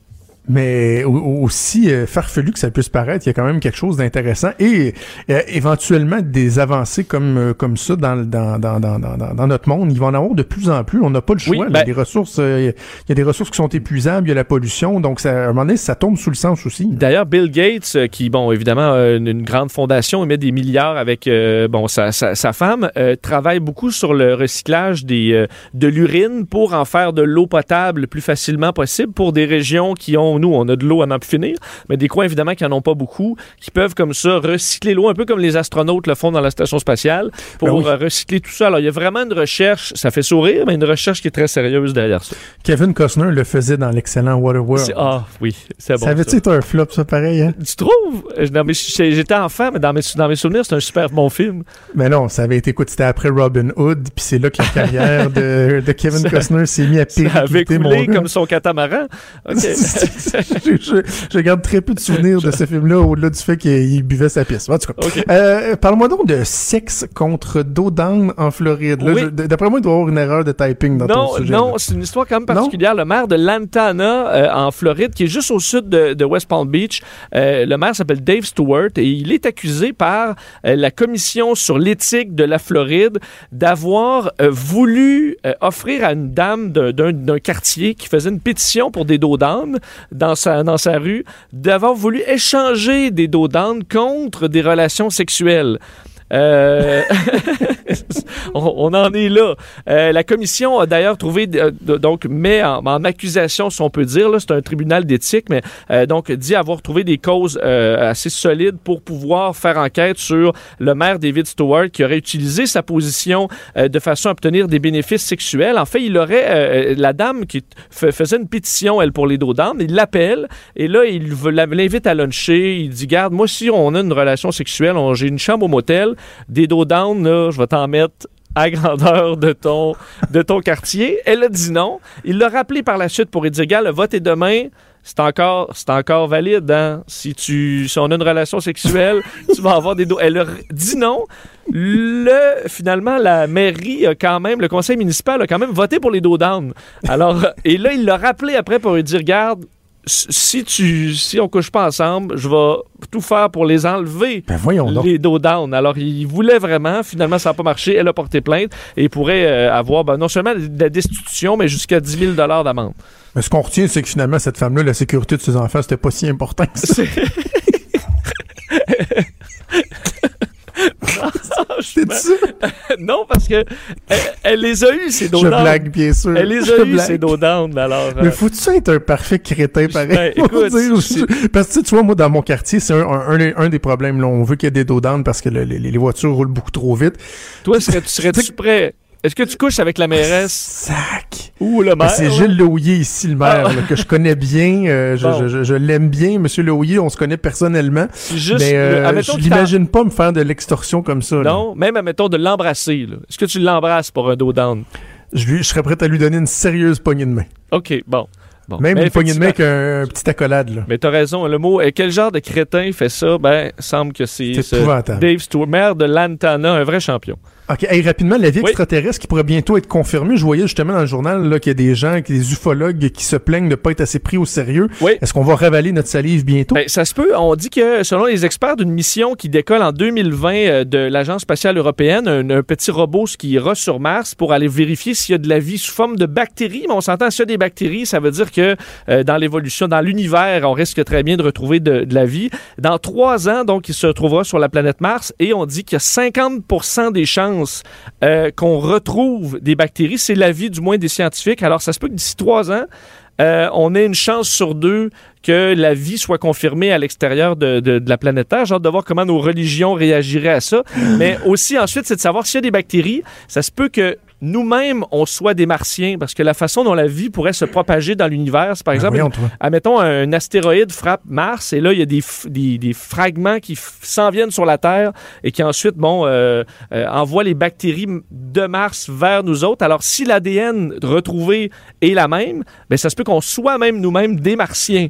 Mais au- aussi euh, farfelu que ça puisse paraître, il y a quand même quelque chose d'intéressant et euh, éventuellement des avancées comme euh, comme ça dans, dans, dans, dans, dans, dans notre monde. Il va en avoir de plus en plus. On n'a pas le choix. Oui, ben- les ressources, euh, il y a des ressources qui sont épuisables, il y a la pollution. Donc ça, à un moment donné, ça tombe sous le sens aussi. D'ailleurs, Bill Gates, euh, qui, bon, évidemment, a une, une grande fondation, il met des milliards avec, euh, bon, sa, sa, sa femme, euh, travaille beaucoup sur le recyclage des, euh, de l'urine pour en faire de l'eau potable le plus facilement possible pour des régions qui ont, nous, on a de l'eau à n'en plus finir, mais des coins, évidemment, qui n'en ont pas beaucoup, qui peuvent, comme ça, recycler l'eau, un peu comme les astronautes le font dans la station spatiale, pour Ben oui. euh, recycler tout ça. Alors, il y a vraiment une recherche, ça fait sourire, mais une recherche qui est très sérieuse derrière ça. Kevin Costner le faisait dans l'excellent Waterworld. Ah, oui, c'est bon. ça avait-tu été un flop, ça, pareil, hein? Tu trouves? Euh, J'étais enfant, mais dans mes, dans mes souvenirs, c'est un super bon film. Mais non, ça avait été, écoute, c'était après Robin Hood, puis c'est là que la carrière de, de Kevin Ça- Costner s'est mis à Ça avait péricliter, mon coulé comme son catamaran. OK. je, je- je garde très peu de souvenirs de ce film-là, au-delà du fait qu'il buvait sa pisse. En tout cas, OK. euh, parle-moi donc de sexe contre dos d'âne en Floride. Oui. D'après moi, il doit y avoir une erreur de typing dans non, ton sujet. non, c'est une histoire quand même particulière. Le maire de Lantana, euh, en Floride, qui est juste au sud de, de West Palm Beach, euh, le maire s'appelle Dave Stewart et il est accusé par euh, la commission sur l'éthique de la Floride d'avoir euh, voulu euh, offrir à une dame d'un quartier qui faisait une pétition pour des dos d'âne dans sa, rue, d'avoir voulu échanger des dos contre des relations sexuelles. Euh, on, en est là. Euh, la commission a d'ailleurs trouvé, euh, donc, met en, accusation, si on peut dire, c'est un tribunal d'éthique, mais euh, donc dit avoir trouvé des causes euh, assez solides pour pouvoir faire enquête sur le maire David Stewart qui aurait utilisé sa position de façon à obtenir des bénéfices sexuels. En fait, il aurait, la dame qui faisait une pétition, elle, pour les dos d'âne, il l'appelle et là, il l'invite à luncher. Il dit, garde, moi, si on a une relation sexuelle, j'ai une chambre au motel, des dos down, là, je vais t'en mettre à grandeur de ton, de ton quartier. Elle a dit non. Il l'a rappelé par la suite pour lui dire, gars, le vote est demain. C'est encore, c'est encore valide, hein? Si tu, si on a une relation sexuelle, tu vas avoir des dos. Elle a dit non. Le, finalement, la mairie a quand même, le conseil municipal a quand même voté pour les dos down. Alors, et là, il l'a rappelé après pour lui dire, regarde, si tu, si on couche pas ensemble, je vais tout faire pour les enlever Ben voyons donc. les dos down. Alors, il voulait vraiment. Finalement, ça n'a pas marché. Elle a porté plainte et il pourrait euh, avoir ben, non seulement de la destitution, mais jusqu'à 10 000 d'amende. Mais ce qu'on retient, c'est que finalement, cette femme-là, la sécurité de ses enfants, c'était pas si important que ça. Ça? non, parce que elle, elle les a eus, ces dos Je blague, bien sûr. Elle les a blague. ces dos down. Alors, Mais euh, faut-tu être un parfait crétin pareil? Ben, écoute, dire, parce que tu vois, moi, dans mon quartier, c'est un, un, un- un des problèmes. Là. On veut qu'il y ait des dos down parce que le- les, les voitures roulent beaucoup trop vite. toi, serais- tu serais-tu prêt? Est-ce que tu couches avec la mairesse? Sac! ou le Ben, maire? c'est Gilles Lehouillier ici, le maire, Ah. là, que je connais bien. euh, je Bon. je- je- je l'aime bien, Monsieur Lehouillier. On se connaît personnellement. Juste, mais euh, je l'imagine pas me faire de l'extorsion comme ça. là. Non, même, admettons, de l'embrasser. Est-ce que tu l'embrasses pour un dos down? Je, lui- je serais prêt à lui donner une sérieuse poignée de main. OK, bon. Bon. Même Mais une poignée de main qu'un un petit accolade. Là. Mais t'as raison, le mot. Et quel genre de crétin fait ça? Ben, semble que c'est C'est ce. Dave Stewart, maire de Lantana, un vrai champion. OK, hey, rapidement, la vie Oui. extraterrestre qui pourrait bientôt être confirmée. Je voyais justement dans le journal là, qu'il y a des gens, des ufologues qui se plaignent de ne pas être assez pris au sérieux. Oui. Est-ce qu'on va ravaler notre salive bientôt? Ben, ça se peut. On dit que, selon les experts d'une mission qui décolle en 2020 euh, de l'Agence spatiale européenne, un, un petit robot qui ira sur Mars pour aller vérifier s'il y a de la vie sous forme de bactéries. Mais on s'entend, s'il y a des bactéries, ça veut dire que euh, dans l'évolution, dans l'univers, on risque très bien de retrouver de, de la vie. Dans trois ans, donc, il se retrouvera sur la planète Mars et on dit qu'il y a 50 des chances euh, qu'on retrouve des bactéries. C'est l'avis, du moins, des scientifiques. Alors, ça se peut que d'ici trois ans, euh, on ait une chance sur deux que la vie soit confirmée à l'extérieur de, la planète Terre. J'ai hâte de voir comment nos religions réagiraient à ça. Mais aussi, ensuite, c'est de savoir s'il y a des bactéries. Ça se peut que nous-mêmes, on soit des martiens, parce que la façon dont la vie pourrait se propager dans l'univers, c'est par Ben exemple, voyons, admettons, un astéroïde frappe Mars, et là, il y a des, des, des fragments qui s'en viennent sur la Terre et qui ensuite, bon, euh, euh, envoient les bactéries de Mars vers nous autres. Alors, si l'ADN retrouvé est la même, ben, ça se peut qu'on soit même nous-mêmes des martiens.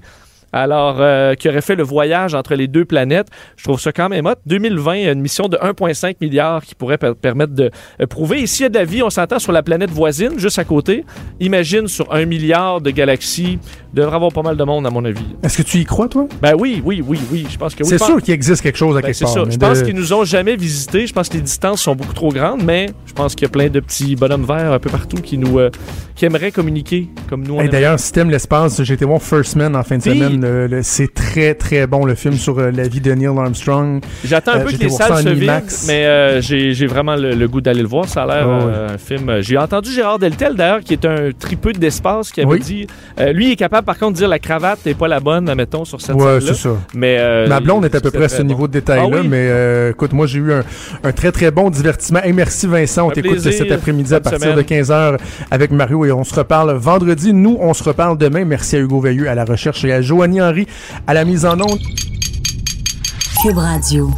Alors, euh, qui aurait fait le voyage entre les deux planètes? Je trouve ça quand même hot. 2020, une mission de 1,5 milliard qui pourrait per- permettre de euh, prouver. Et s'il y a de la vie, on s'entend sur la planète voisine, juste à côté. Imagine sur un milliard de galaxies, devrait avoir pas mal de monde, à mon avis. Est-ce que tu y crois, toi? Ben oui, oui, oui, oui. Je pense que oui. c'est sûr qu'il existe quelque chose à ben, quelque part. Je pense qu'ils nous ont jamais visités. Je pense que les distances sont beaucoup trop grandes, mais je pense qu'il y a plein de petits bonhommes verts un peu partout qui nous euh, qui aimeraient communiquer comme nous. Hey, aimerait. D'ailleurs, si t'aimes l'espace, j'ai été voir First Man en fin de Oui. semaine. C'est très, très bon, le film sur euh, la vie de Neil Armstrong. J'attends un Euh, peu que les salles se vident, mais j'ai vraiment le, le goût d'aller le voir. Ça a l'air Oh, euh, un film. J'ai entendu Gérard Deltel d'ailleurs, qui est un tripeux d'espace, qui avait Oui. dit. lui il est capable par contre de dire la cravate n'est pas la bonne, admettons, sur cette Ouais, scène-là. c'est ça. Mais euh, Ma blonde est à peu près à ce bon. niveau de détail-là, Ah oui? mais euh, écoute, moi j'ai eu un, un très très bon divertissement. Et merci Vincent, on t'écoute cet après-midi à partir de semaine. 15h avec Mario et on se reparle vendredi. Nous, on se reparle demain. Merci à Hugo Veilleux à la recherche et à Joanie Henry à la mise en onde. Cube Radio.